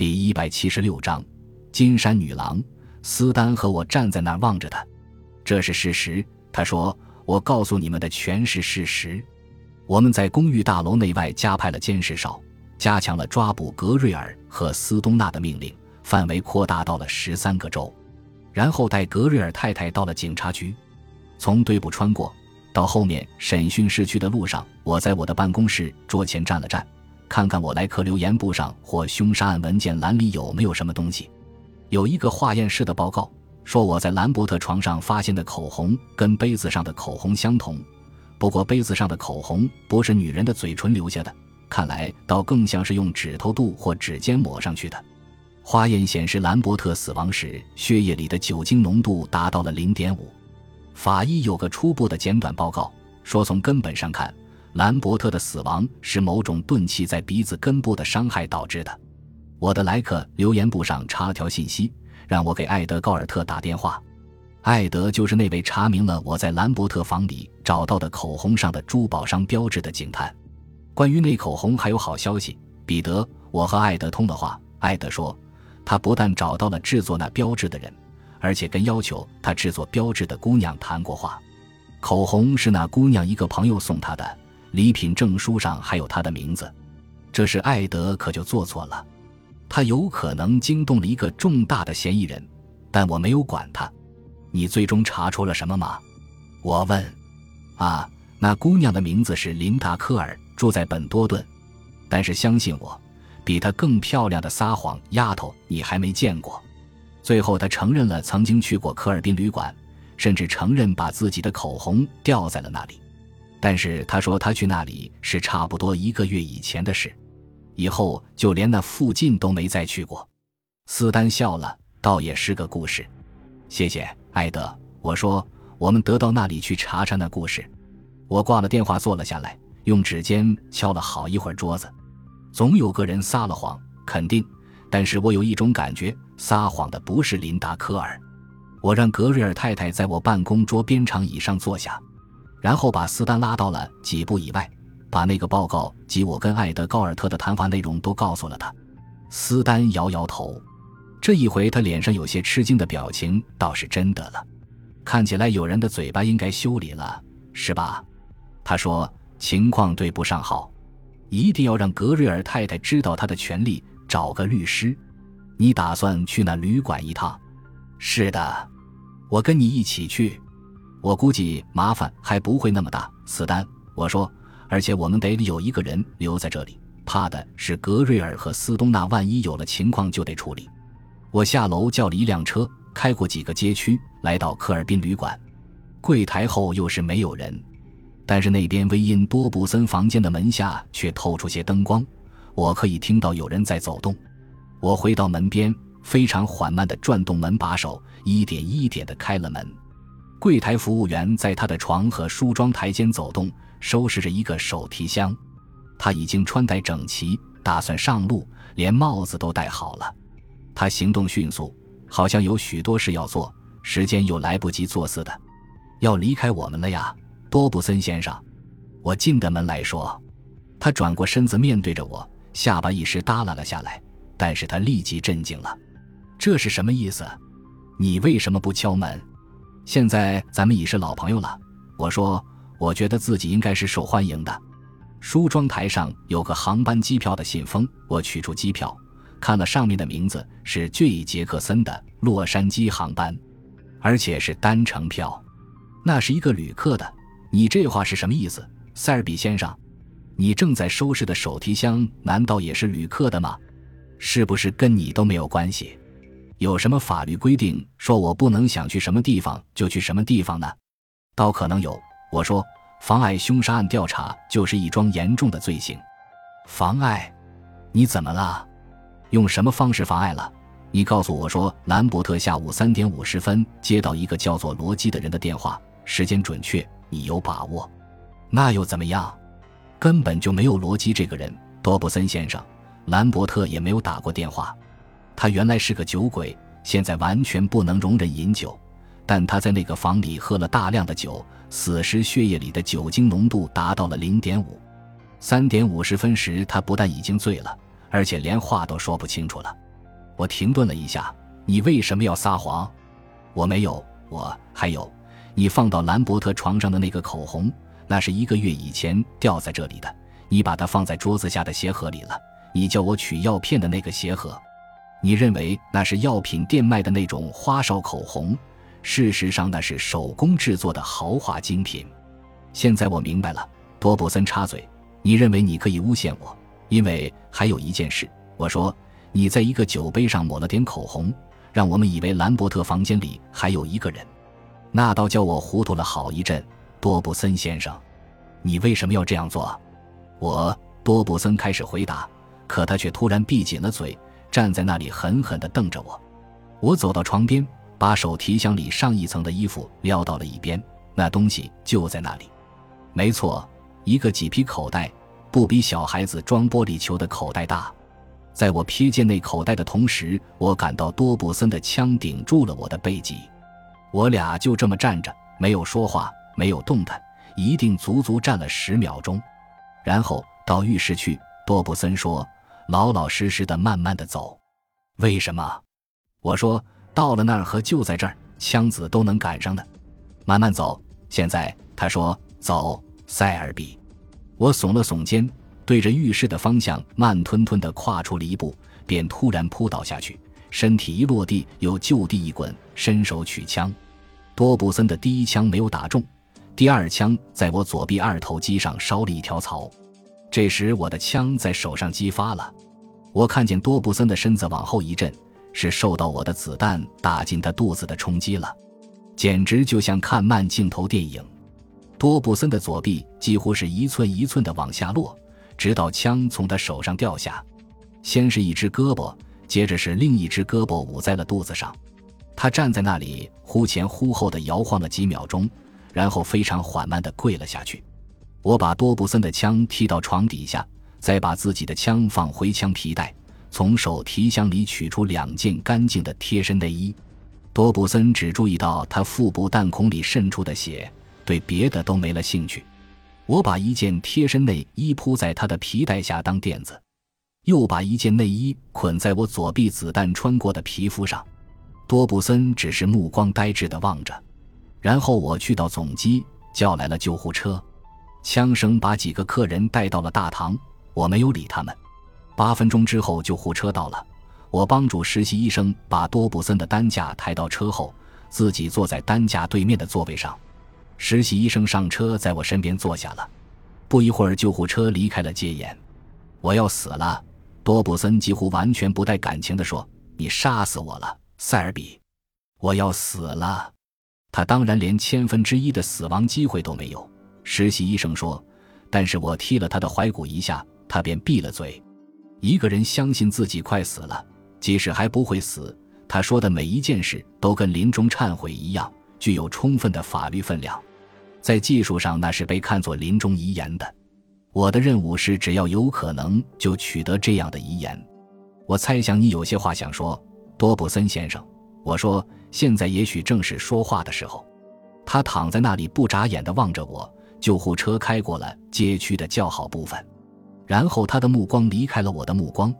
第一百七十六章，金山女郎斯丹和我站在那儿望着他，这是事实。他说：“我告诉你们的全是事实。”我们在公寓大楼内外加派了监视哨，加强了抓捕格瑞尔和斯东纳的命令，范围扩大到了十三个州。然后带格瑞尔太太到了警察局，从队部穿过。到后面审讯室去的路上，我在我的办公室桌前站了站，看看我来客留言簿上或凶杀案文件栏里有没有什么东西。有一个化验室的报告说，我在兰伯特床上发现的口红跟杯子上的口红相同，不过杯子上的口红不是女人的嘴唇留下的，看来倒更像是用指头肚或指尖抹上去的。化验显示，兰伯特死亡时血液里的酒精浓度达到了零点五。法医有个初步的简短报告，说从根本上看，兰伯特的死亡是某种钝器在鼻子根部的伤害导致的。我的莱克留言簿上插了条信息，让我给艾德·高尔特打电话。艾德就是那位查明了我在兰伯特房里找到的口红上的珠宝商标志的警探。关于那口红还有好消息，彼得，我和艾德通了话。艾德说，他不但找到了制作那标志的人。而且跟要求他制作标志的姑娘谈过话，口红是那姑娘一个朋友送她的，礼品证书上还有她的名字。这是艾德可就做错了，他有可能惊动了一个重大的嫌疑人，但我没有管他。你最终查出了什么吗？我问。啊，那姑娘的名字是琳达·科尔，住在本多顿。但是相信我，比她更漂亮的撒谎丫头你还没见过。最后，他承认了曾经去过科尔宾旅馆，甚至承认把自己的口红掉在了那里。但是他说他去那里是差不多一个月以前的事，以后就连那附近都没再去过。斯丹笑了，倒也是个故事。谢谢，艾德。我说我们得到那里去查查那故事。我挂了电话，坐了下来，用指尖敲了好一会儿桌子。总有个人撒了谎，肯定。但是我有一种感觉。撒谎的不是琳达·科尔。我让格瑞尔太太在我办公桌边长椅上坐下，然后把斯丹拉到了几步以外，把那个报告及我跟艾德·高尔特的谈话内容都告诉了他。斯丹摇摇头，这一回他脸上有些吃惊的表情倒是真的了。看起来有人的嘴巴应该修理了，是吧？他说情况对不上号，一定要让格瑞尔太太知道他的权利，找个律师。你打算去那旅馆一趟？是的，我跟你一起去。我估计麻烦还不会那么大。斯丹，我说，而且我们得有一个人留在这里，怕的是格瑞尔和斯东纳万一有了情况就得处理。我下楼叫了一辆车，开过几个街区，来到科尔宾旅馆。柜台后又是没有人，但是那边威因多布森房间的门下却透出些灯光，我可以听到有人在走动。我回到门边，非常缓慢地转动门把手，一点一点地开了门。柜台服务员在他的床和梳妆台间走动，收拾着一个手提箱。他已经穿戴整齐，打算上路，连帽子都戴好了。他行动迅速，好像有许多事要做，时间又来不及做似的。要离开我们了呀，多布森先生。我进的门来说，他转过身子面对着我，下巴一时耷拉了下来。但是他立即震惊了，这是什么意思？你为什么不敲门？现在咱们已是老朋友了。我说，我觉得自己应该是受欢迎的。梳妆台上有个航班机票的信封，我取出机票，看了上面的名字是 J 杰克森的洛杉矶航班，而且是单程票，那是一个旅客的。你这话是什么意思，塞尔比先生？你正在收拾的手提箱难道也是旅客的吗？是不是跟你都没有关系？有什么法律规定说我不能想去什么地方就去什么地方呢？倒可能有。我说，妨碍凶杀案调查就是一桩严重的罪行。妨碍？你怎么了？用什么方式妨碍了？你告诉我说，兰伯特下午三点五十分接到一个叫做罗基的人的电话，时间准确，你有把握？那又怎么样？根本就没有罗基这个人，多布森先生。兰伯特也没有打过电话，他原来是个酒鬼，现在完全不能容忍饮酒，但他在那个房里喝了大量的酒，死时血液里的酒精浓度达到了零点五。三点五十分时，他不但已经醉了，而且连话都说不清楚了。我停顿了一下，你为什么要撒谎？我没有。我还有，你放到兰伯特床上的那个口红，那是一个月以前掉在这里的。你把它放在桌子下的鞋盒里了。你叫我取药片的那个鞋盒，你认为那是药品店卖的那种花哨口红，事实上那是手工制作的豪华精品。现在我明白了。多布森插嘴：“你认为你可以诬陷我？因为还有一件事。”我说：“你在一个酒杯上抹了点口红，让我们以为兰伯特房间里还有一个人。那倒叫我糊涂了好一阵。”多布森先生，你为什么要这样做？我多布森开始回答，可他却突然闭紧了嘴，站在那里狠狠地瞪着我。我走到床边，把手提箱里上一层的衣服撂到了一边，那东西就在那里。没错。一个麂皮口袋，不比小孩子装玻璃球的口袋大。在我瞥见那口袋的同时，我感到多布森的枪顶住了我的背脊。我俩就这么站着，没有说话，没有动弹，一定足足站了十秒钟。然后到浴室去，多布森说：“老老实实的，慢慢的走。”为什么？我说：“到了那儿和就在这儿，枪子都能赶上的。慢慢走。”现在他说：“走。”塞尔比，我耸了耸肩，对着浴室的方向慢吞吞地跨出了一步，便突然扑倒下去，身体一落地又就地一滚，伸手取枪。多布森的第一枪没有打中，第二枪在我左臂二头肌上烧了一条槽。这时我的枪在手上激发了，我看见多布森的身子往后一震，是受到我的子弹打进他肚子的冲击了，简直就像看慢镜头电影。多布森的左臂几乎是一寸一寸的往下落，直到枪从他手上掉下。先是一只胳膊，接着是另一只胳膊捂在了肚子上。他站在那里，忽前忽后的摇晃了几秒钟，然后非常缓慢地跪了下去。我把多布森的枪踢到床底下，再把自己的枪放回枪皮带，从手提箱里取出两件干净的贴身内衣。多布森只注意到他腹部弹孔里渗出的血。对别的都没了兴趣，我把一件贴身内衣铺在他的皮带下当垫子，又把一件内衣捆在我左臂子弹穿过的皮肤上。多布森只是目光呆滞地望着，然后我去到总机，叫来了救护车，枪声把几个客人带到了大堂，我没有理他们。八分钟之后，救护车到了，我帮助实习医生把多布森的担架抬到车后，自己坐在担架对面的座位上。实习医生上车，在我身边坐下了。不一会儿，救护车离开了戒严。我要死了，多布森几乎完全不带感情地说：“你杀死我了，塞尔比，我要死了。”他当然连千分之一的死亡机会都没有。实习医生说：“但是我踢了他的踝骨一下，他便闭了嘴。”一个人相信自己快死了，即使还不会死，他说的每一件事都跟临终忏悔一样，具有充分的法律分量。在技术上，那是被看作临终遗言的。我的任务是，只要有可能，就取得这样的遗言。我猜想你有些话想说，多布森先生。我说，现在也许正是说话的时候。他躺在那里，不眨眼地望着我。救护车开过了街区的较好部分，然后他的目光离开了我的目光，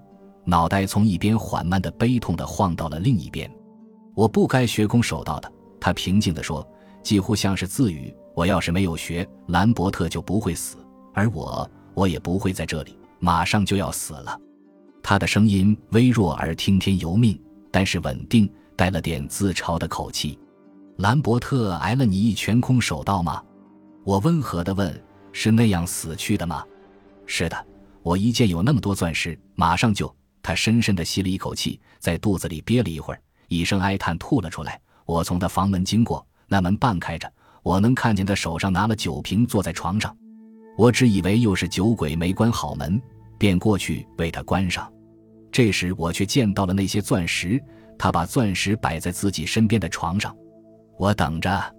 脑袋从一边缓慢的、悲痛的晃到了另一边。我不该学空手道的，他平静地说，几乎像是自语。我要是没有学，兰伯特就不会死，而我，我也不会在这里，马上就要死了。他的声音微弱而听天由命，但是稳定，带了点自嘲的口气。兰伯特挨了你一拳空手道吗？我温和地问。是那样死去的吗？是的。我一见有那么多钻石，马上就……他深深地吸了一口气，在肚子里憋了一会儿，一声哀叹吐了出来。我从他房门经过，那门半开着。我能看见他手上拿了酒瓶，坐在床上。我只以为又是酒鬼没关好门，便过去为他关上。这时我却见到了那些钻石，他把钻石摆在自己身边的床上。我等着，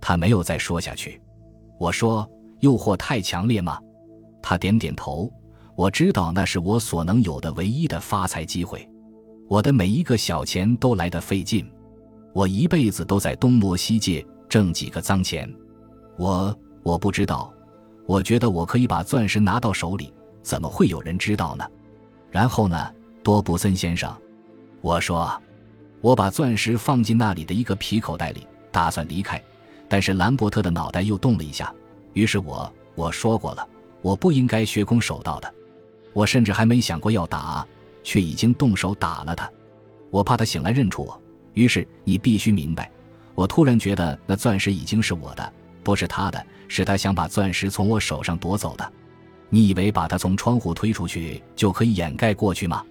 他没有再说下去。我说：“诱惑太强烈吗？”他点点头。我知道那是我所能有的唯一的发财机会。我的每一个小钱都来得费劲。我一辈子都在东摸西借。挣几个脏钱，我我不知道，我觉得我可以把钻石拿到手里，怎么会有人知道呢？然后呢，多布森先生，我说：“我把钻石放进那里的一个皮口袋里，打算离开。”但是兰伯特的脑袋又动了一下。于是我我说过了，我不应该学空手道的。我甚至还没想过要打，却已经动手打了他。我怕他醒来认出我。于是你必须明白，我突然觉得那钻石已经是我的，不是他的，是他想把钻石从我手上夺走的。你以为把他从窗户推出去就可以掩盖过去吗？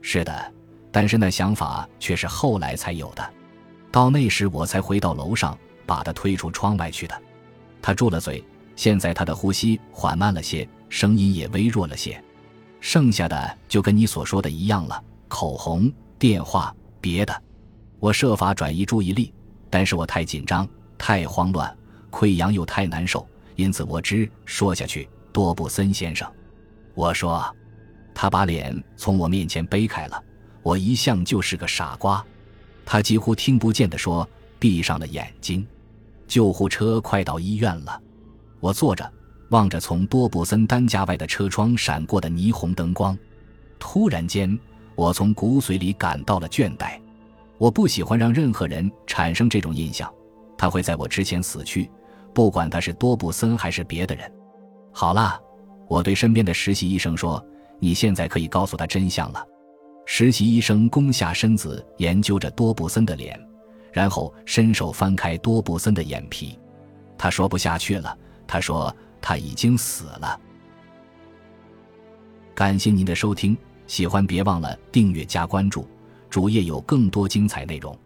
是的，但是那想法却是后来才有的。到那时我才回到楼上，把他推出窗外去的。他住了嘴，现在他的呼吸缓慢了些，声音也微弱了些。剩下的就跟你所说的一样了：口红、电话，别的。我设法转移注意力，但是我太紧张、太慌乱、溃疡又太难受，因此我只说下去。多布森先生，我说，他把脸从我面前背开了。我一向就是个傻瓜，他几乎听不见的说，闭上了眼睛。救护车快到医院了，我坐着望着从多布森担架外的车窗闪过的霓虹灯光，突然间，我从骨髓里感到了倦怠。我不喜欢让任何人产生这种印象，他会在我之前死去，不管他是多布森还是别的人。好了，我对身边的实习医生说：“你现在可以告诉他真相了。”实习医生弓下身子研究着多布森的脸，然后伸手翻开多布森的眼皮。他说不下去了，他说他已经死了。感谢您的收听，喜欢别忘了订阅加关注，主页有更多精彩内容。